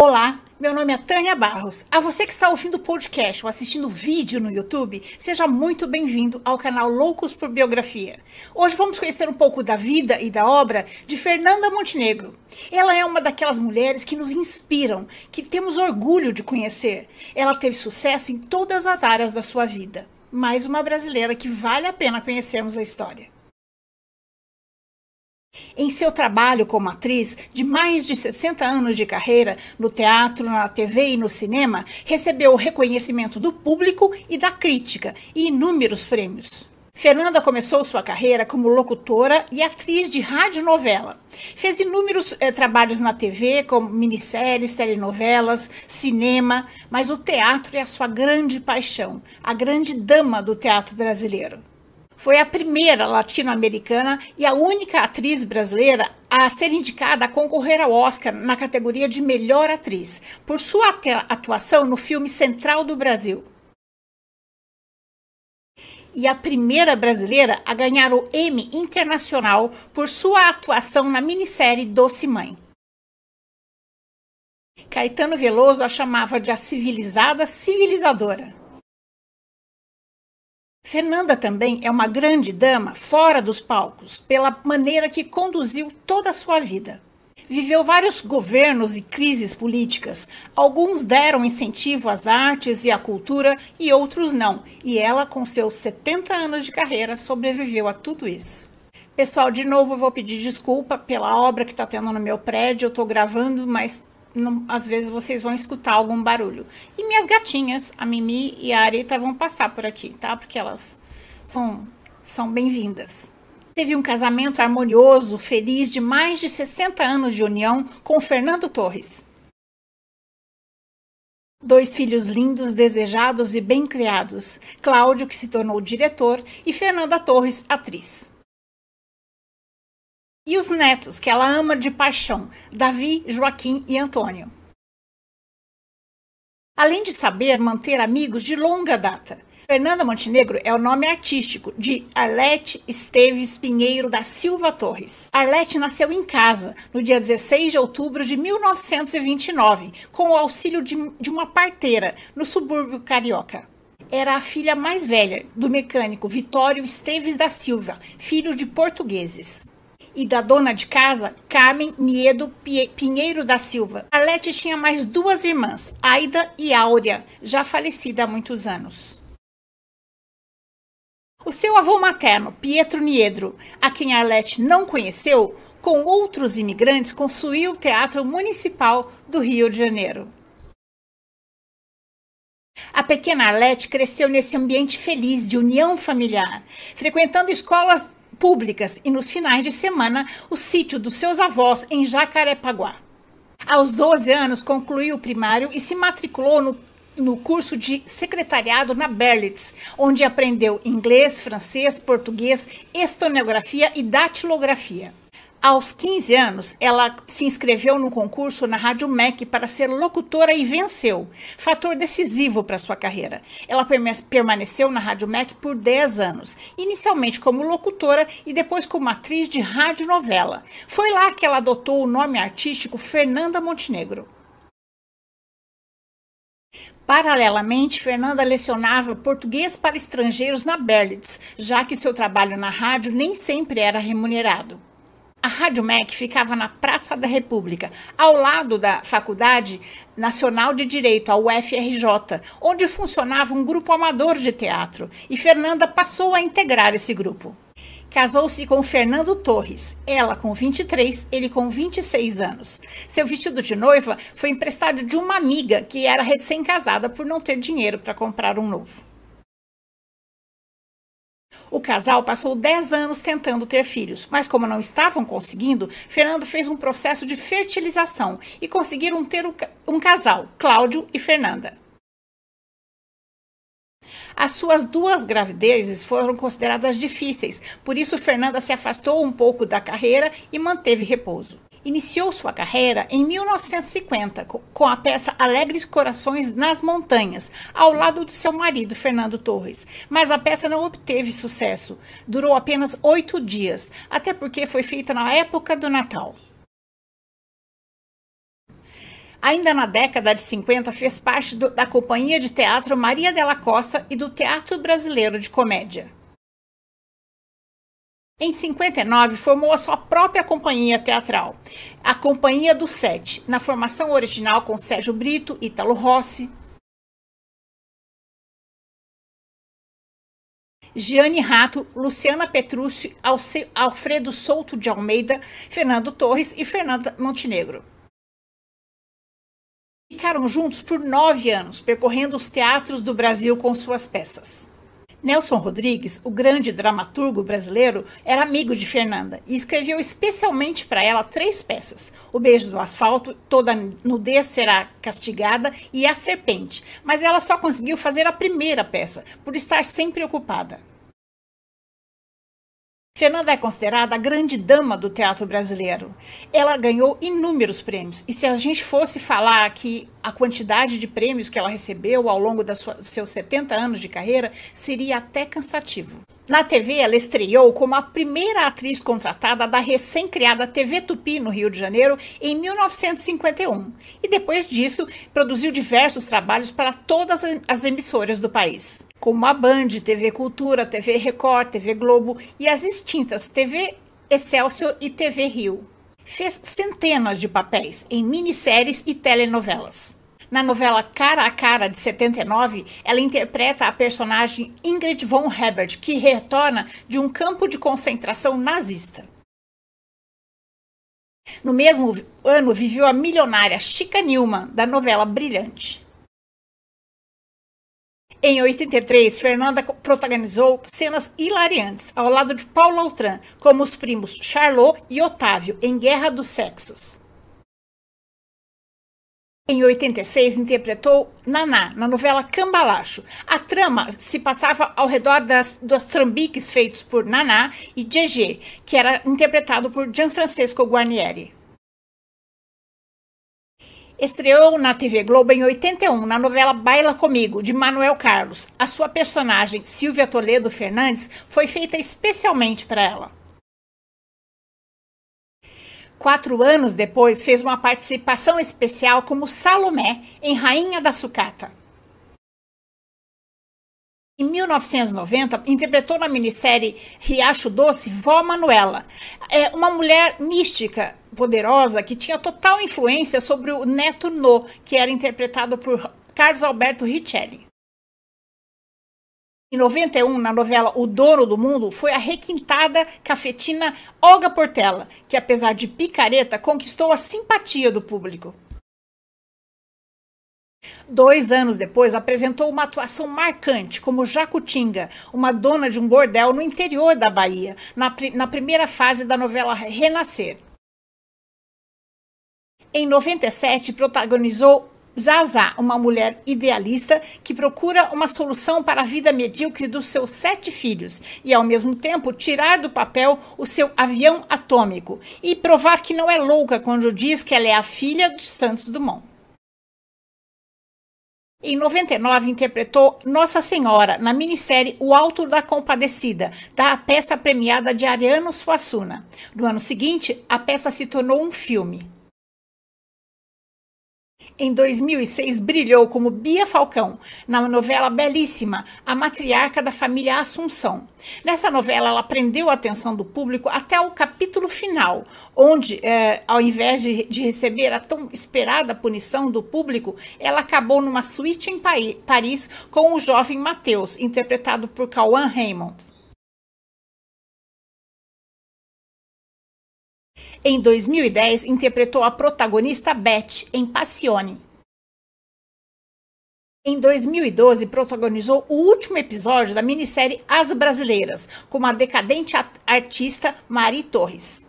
Olá, meu nome é Tânia Barros. A você que está ouvindo o podcast ou assistindo vídeo no YouTube, seja muito bem-vindo ao canal Loucos por Biografia. Hoje vamos conhecer um pouco da vida e da obra de Fernanda Montenegro. Ela é uma daquelas mulheres que nos inspiram, que temos orgulho de conhecer. Ela teve sucesso em todas as áreas da sua vida. Mais uma brasileira que vale a pena conhecermos a história. Em seu trabalho como atriz, de mais de 60 anos de carreira no teatro, na TV e no cinema, recebeu o reconhecimento do público e da crítica e inúmeros prêmios. Fernanda começou sua carreira como locutora e atriz de radionovela. Fez inúmeros eh, trabalhos na TV, como minisséries, telenovelas, cinema, mas o teatro é a sua grande paixão, a grande dama do teatro brasileiro. Foi a primeira latino-americana e a única atriz brasileira a ser indicada a concorrer ao Oscar na categoria de melhor atriz, por sua atuação no filme Central do Brasil. E a primeira brasileira a ganhar o Emmy Internacional por sua atuação na minissérie Doce Mãe. Caetano Veloso a chamava de a civilizada civilizadora. Fernanda também é uma grande dama fora dos palcos, pela maneira que conduziu toda a sua vida. Viveu vários governos e crises políticas. Alguns deram incentivo às artes e à cultura e outros não. E ela, com seus 70 anos de carreira, sobreviveu a tudo isso. Pessoal, de novo eu vou pedir desculpa pela obra que está tendo no meu prédio. Eu estou gravando, mas não, às vezes vocês vão escutar algum barulho. E minhas gatinhas, a Mimi e a Arita, vão passar por aqui, tá? Porque elas são, são bem-vindas. Teve um casamento harmonioso, feliz, de mais de 60 anos de união com Fernando Torres. Dois filhos lindos, desejados e bem criados: Cláudio, que se tornou diretor, e Fernanda Torres, atriz. E os netos, que ela ama de paixão, Davi, Joaquim e Antônio. Além de saber manter amigos de longa data, Fernanda Montenegro é o nome artístico de Arlete Esteves Pinheiro da Silva Torres. Arlete nasceu em casa no dia 16 de outubro de 1929, com o auxílio de, de uma parteira no subúrbio carioca era a filha mais velha do mecânico Vitório Esteves da Silva, filho de portugueses e da dona de casa, Carmen Niedo Pinheiro da Silva. Arlete tinha mais duas irmãs, Aida e Áurea, já falecida há muitos anos. O seu avô materno, Pietro Niedro, a quem Arlete não conheceu, com outros imigrantes, construiu o Teatro Municipal do Rio de Janeiro. A pequena Arlete cresceu nesse ambiente feliz de união familiar, frequentando escolas públicas e nos finais de semana o sítio dos seus avós em Jacarepaguá. Aos 12 anos concluiu o primário e se matriculou no, no curso de secretariado na Berlitz, onde aprendeu inglês, francês, português, estonografia e datilografia. Aos 15 anos, ela se inscreveu no concurso na Rádio MEC para ser locutora e venceu, fator decisivo para sua carreira. Ela permaneceu na Rádio MEC por 10 anos, inicialmente como locutora e depois como atriz de radionovela. Foi lá que ela adotou o nome artístico Fernanda Montenegro. Paralelamente, Fernanda lecionava português para estrangeiros na Berlitz, já que seu trabalho na rádio nem sempre era remunerado. A Rádio MEC ficava na Praça da República, ao lado da Faculdade Nacional de Direito, a UFRJ, onde funcionava um grupo amador de teatro, e Fernanda passou a integrar esse grupo. Casou-se com Fernando Torres, ela com 23, ele com 26 anos. Seu vestido de noiva foi emprestado de uma amiga que era recém-casada por não ter dinheiro para comprar um novo. O casal passou 10 anos tentando ter filhos, mas como não estavam conseguindo, Fernando fez um processo de fertilização e conseguiram ter um casal, Cláudio e Fernanda. As suas duas gravidezes foram consideradas difíceis, por isso Fernanda se afastou um pouco da carreira e manteve repouso. Iniciou sua carreira em 1950 com a peça Alegres Corações nas Montanhas, ao lado do seu marido Fernando Torres. Mas a peça não obteve sucesso. Durou apenas oito dias, até porque foi feita na época do Natal. Ainda na década de 50, fez parte do, da companhia de teatro Maria della Costa e do Teatro Brasileiro de Comédia. Em 59, formou a sua própria companhia teatral, a Companhia do Sete, na formação original com Sérgio Brito, Ítalo Rossi, Gianni Rato, Luciana Petrúcio, Alfredo Souto de Almeida, Fernando Torres e Fernanda Montenegro. Ficaram juntos por nove anos, percorrendo os teatros do Brasil com suas peças. Nelson Rodrigues, o grande dramaturgo brasileiro, era amigo de Fernanda e escreveu especialmente para ela três peças: O Beijo do Asfalto, Toda Nudez Será Castigada e A Serpente. Mas ela só conseguiu fazer a primeira peça, por estar sempre ocupada. Fernanda é considerada a grande dama do teatro brasileiro. Ela ganhou inúmeros prêmios. E se a gente fosse falar aqui a quantidade de prêmios que ela recebeu ao longo dos seus 70 anos de carreira, seria até cansativo. Na TV, ela estreou como a primeira atriz contratada da recém-criada TV Tupi, no Rio de Janeiro, em 1951. E depois disso, produziu diversos trabalhos para todas as emissoras do país, como a Band, TV Cultura, TV Record, TV Globo e as extintas TV Excelsior e TV Rio. Fez centenas de papéis em minisséries e telenovelas. Na novela Cara a Cara, de 79, ela interpreta a personagem Ingrid von Hebert, que retorna de um campo de concentração nazista. No mesmo ano, viveu a milionária Chica Newman, da novela Brilhante. Em 83, Fernanda protagonizou cenas hilariantes ao lado de Paulo Outram, como os primos Charlot e Otávio, em Guerra dos Sexos. Em 86, interpretou Naná, na novela Cambalacho. A trama se passava ao redor das, dos trambiques feitos por Naná e GG, que era interpretado por Gianfrancesco Guarnieri. Estreou na TV Globo em 81, na novela Baila Comigo, de Manuel Carlos. A sua personagem, Silvia Toledo Fernandes, foi feita especialmente para ela. Quatro anos depois, fez uma participação especial como Salomé em Rainha da Sucata. Em 1990, interpretou na minissérie Riacho Doce Vó Manuela, é uma mulher mística, poderosa, que tinha total influência sobre o neto No, que era interpretado por Carlos Alberto Richelli. Em 91, na novela O Dono do Mundo, foi a requintada cafetina Olga Portela, que apesar de picareta, conquistou a simpatia do público. Dois anos depois, apresentou uma atuação marcante como Jacutinga, uma dona de um bordel no interior da Bahia, na, na primeira fase da novela Renascer. Em 97, protagonizou Zaza, uma mulher idealista que procura uma solução para a vida medíocre dos seus sete filhos e, ao mesmo tempo, tirar do papel o seu avião atômico e provar que não é louca quando diz que ela é a filha de Santos Dumont. Em 99, interpretou Nossa Senhora na minissérie O Alto da Compadecida, da peça premiada de Ariano Suassuna. No ano seguinte, a peça se tornou um filme. Em 2006, brilhou como Bia Falcão na novela belíssima A Matriarca da Família Assunção. Nessa novela, ela prendeu a atenção do público até o capítulo final, onde, é, ao invés de, de, receber a tão esperada punição do público, ela acabou numa suíte em Paris com o jovem Mateus, interpretado por Cauã Raymond. Em 2010, interpretou a protagonista Beth em Passione. Em 2012, protagonizou o último episódio da minissérie As Brasileiras, como a decadente artista Mari Torres.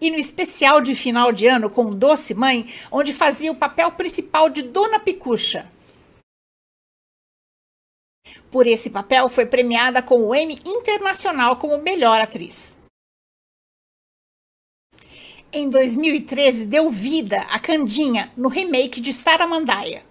E no especial de final de ano com Doce Mãe, onde fazia o papel principal de Dona Picucha. Por esse papel, foi premiada com o Emmy Internacional como melhor atriz. Em 2013, deu vida a Candinha no remake de Saramandaia.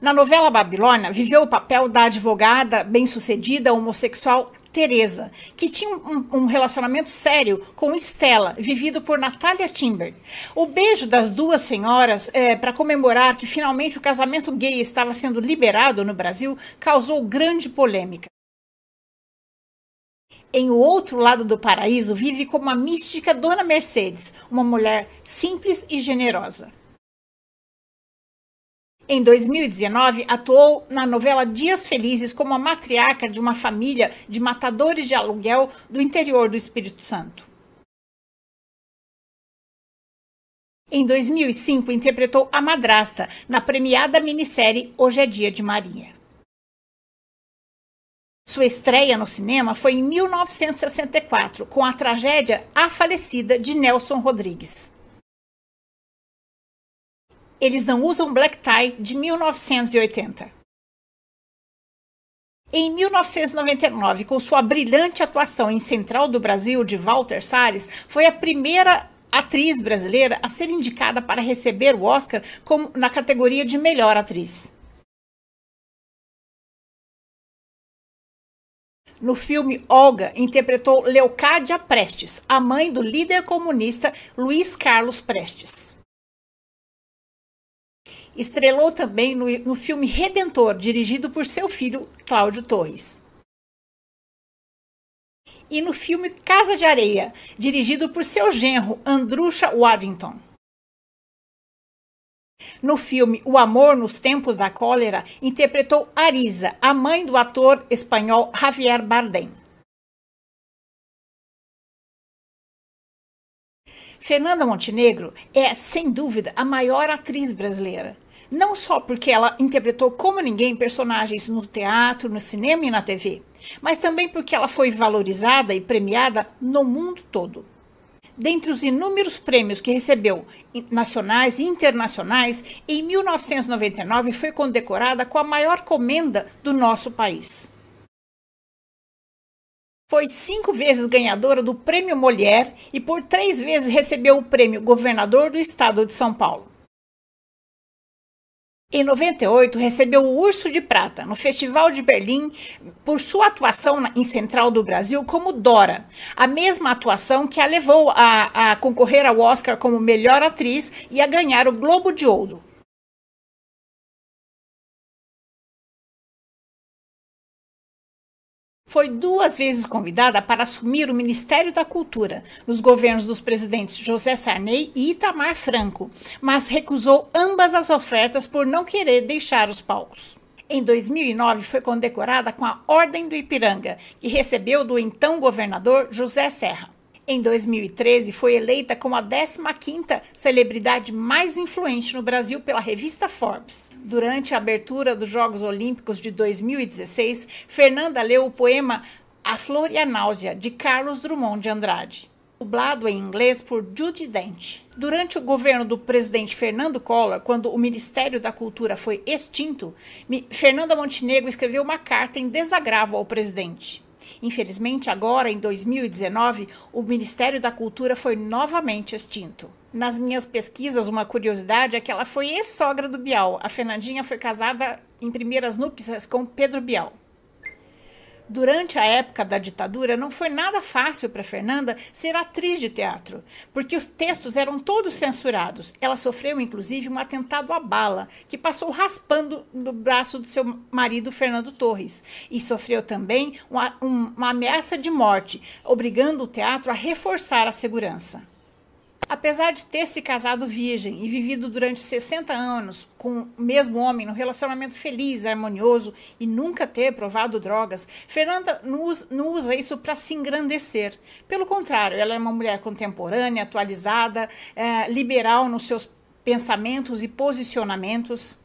Na novela Babilônia, viveu o papel da advogada bem-sucedida homossexual Teresa, que tinha um, um, relacionamento sério com Stella, vivido por Natalia Timber. O beijo das duas senhoras, é, para comemorar que finalmente o casamento gay estava sendo liberado no Brasil, causou grande polêmica. Em O Outro Lado do Paraíso vive como a mística Dona Mercedes, uma mulher simples e generosa. Em 2019, atuou na novela Dias Felizes como a matriarca de uma família de matadores de aluguel do interior do Espírito Santo. Em 2005, interpretou a madrasta na premiada minissérie Hoje é Dia de Maria. Sua estreia no cinema foi em 1964, com a tragédia A Falecida de Nelson Rodrigues. Eles não usam black tie de 1980. Em 1999, com sua brilhante atuação em Central do Brasil de Walter Salles, foi a primeira atriz brasileira a ser indicada para receber o Oscar como, na categoria de melhor atriz. No filme Olga, interpretou Leocádia Prestes, a mãe do líder comunista Luiz Carlos Prestes. Estrelou também no, no filme Redentor, dirigido por seu filho Cláudio Torres. E no filme Casa de Areia, dirigido por seu genro Andrusha Waddington. No filme O Amor nos Tempos da Cólera, interpretou Arisa, a mãe do ator espanhol Javier Bardem. Fernanda Montenegro é, sem dúvida, a maior atriz brasileira. Não só porque ela interpretou como ninguém personagens no teatro, no cinema e na TV, mas também porque ela foi valorizada e premiada no mundo todo. Dentre os inúmeros prêmios que recebeu, nacionais e internacionais, em 1999 foi condecorada com a maior comenda do nosso país. Foi cinco vezes ganhadora do Prêmio Molière e por três vezes recebeu o prêmio Governador do Estado de São Paulo. Em 98, recebeu o Urso de Prata no Festival de Berlim por sua atuação em Central do Brasil como Dora, a mesma atuação que a levou a, a concorrer ao Oscar como melhor atriz e a ganhar o Globo de Ouro. Foi duas vezes convidada para assumir o Ministério da Cultura nos governos dos presidentes José Sarney e Itamar Franco, mas recusou ambas as ofertas por não querer deixar os palcos. Em 2009, foi condecorada com a Ordem do Ipiranga, que recebeu do então governador José Serra. Em 2013, foi eleita como a 15ª celebridade mais influente no Brasil pela revista Forbes. Durante a abertura dos Jogos Olímpicos de 2016, Fernanda leu o poema A Flor e a Náusea, de Carlos Drummond de Andrade dublado em inglês por Judy Dent. Durante o governo do presidente Fernando Collor, quando o Ministério da Cultura foi extinto, Fernanda Montenegro escreveu uma carta em desagravo ao presidente. Infelizmente, agora, em 2019, o Ministério da Cultura foi novamente extinto. Nas minhas pesquisas, uma curiosidade é que ela foi ex-sogra do Bial. A Fernandinha foi casada em primeiras núpcias com Pedro Bial. Durante a época da ditadura, não foi nada fácil para Fernanda ser atriz de teatro, porque os textos eram todos censurados. Ela sofreu, inclusive, um atentado à bala, que passou raspando no braço do seu marido, Fernando Torres. E sofreu também uma, uma ameaça de morte, obrigando o teatro a reforçar a segurança. Apesar de ter se casado virgem e vivido durante 60 anos com o mesmo homem num relacionamento feliz, harmonioso e nunca ter provado drogas, Fernanda não usa, isso para se engrandecer. Pelo contrário, ela é uma mulher contemporânea, atualizada, é, liberal nos seus pensamentos e posicionamentos.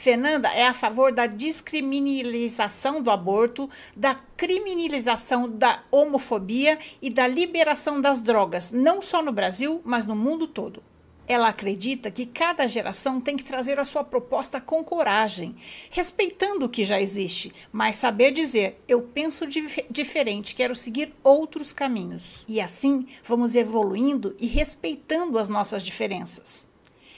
Fernanda é a favor da descriminalização do aborto, da criminalização da homofobia e da liberação das drogas, não só no Brasil, mas no mundo todo. Ela acredita que cada geração tem que trazer a sua proposta com coragem, respeitando o que já existe, mas saber dizer: eu penso dif diferente, quero seguir outros caminhos. E assim vamos evoluindo e respeitando as nossas diferenças.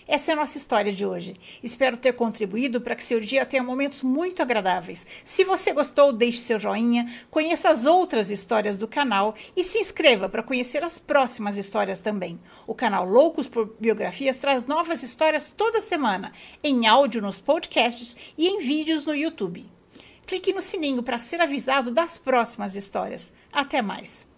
Essa é a nossa história de hoje. Espero ter contribuído para que seu dia tenha momentos muito agradáveis. Se você gostou, deixe seu joinha, conheça as outras histórias do canal e se inscreva para conhecer as próximas histórias também. O canal Loucos por Biografias traz novas histórias toda semana, em áudio nos podcasts e em vídeos no YouTube. Clique no sininho para ser avisado das próximas histórias. Até mais!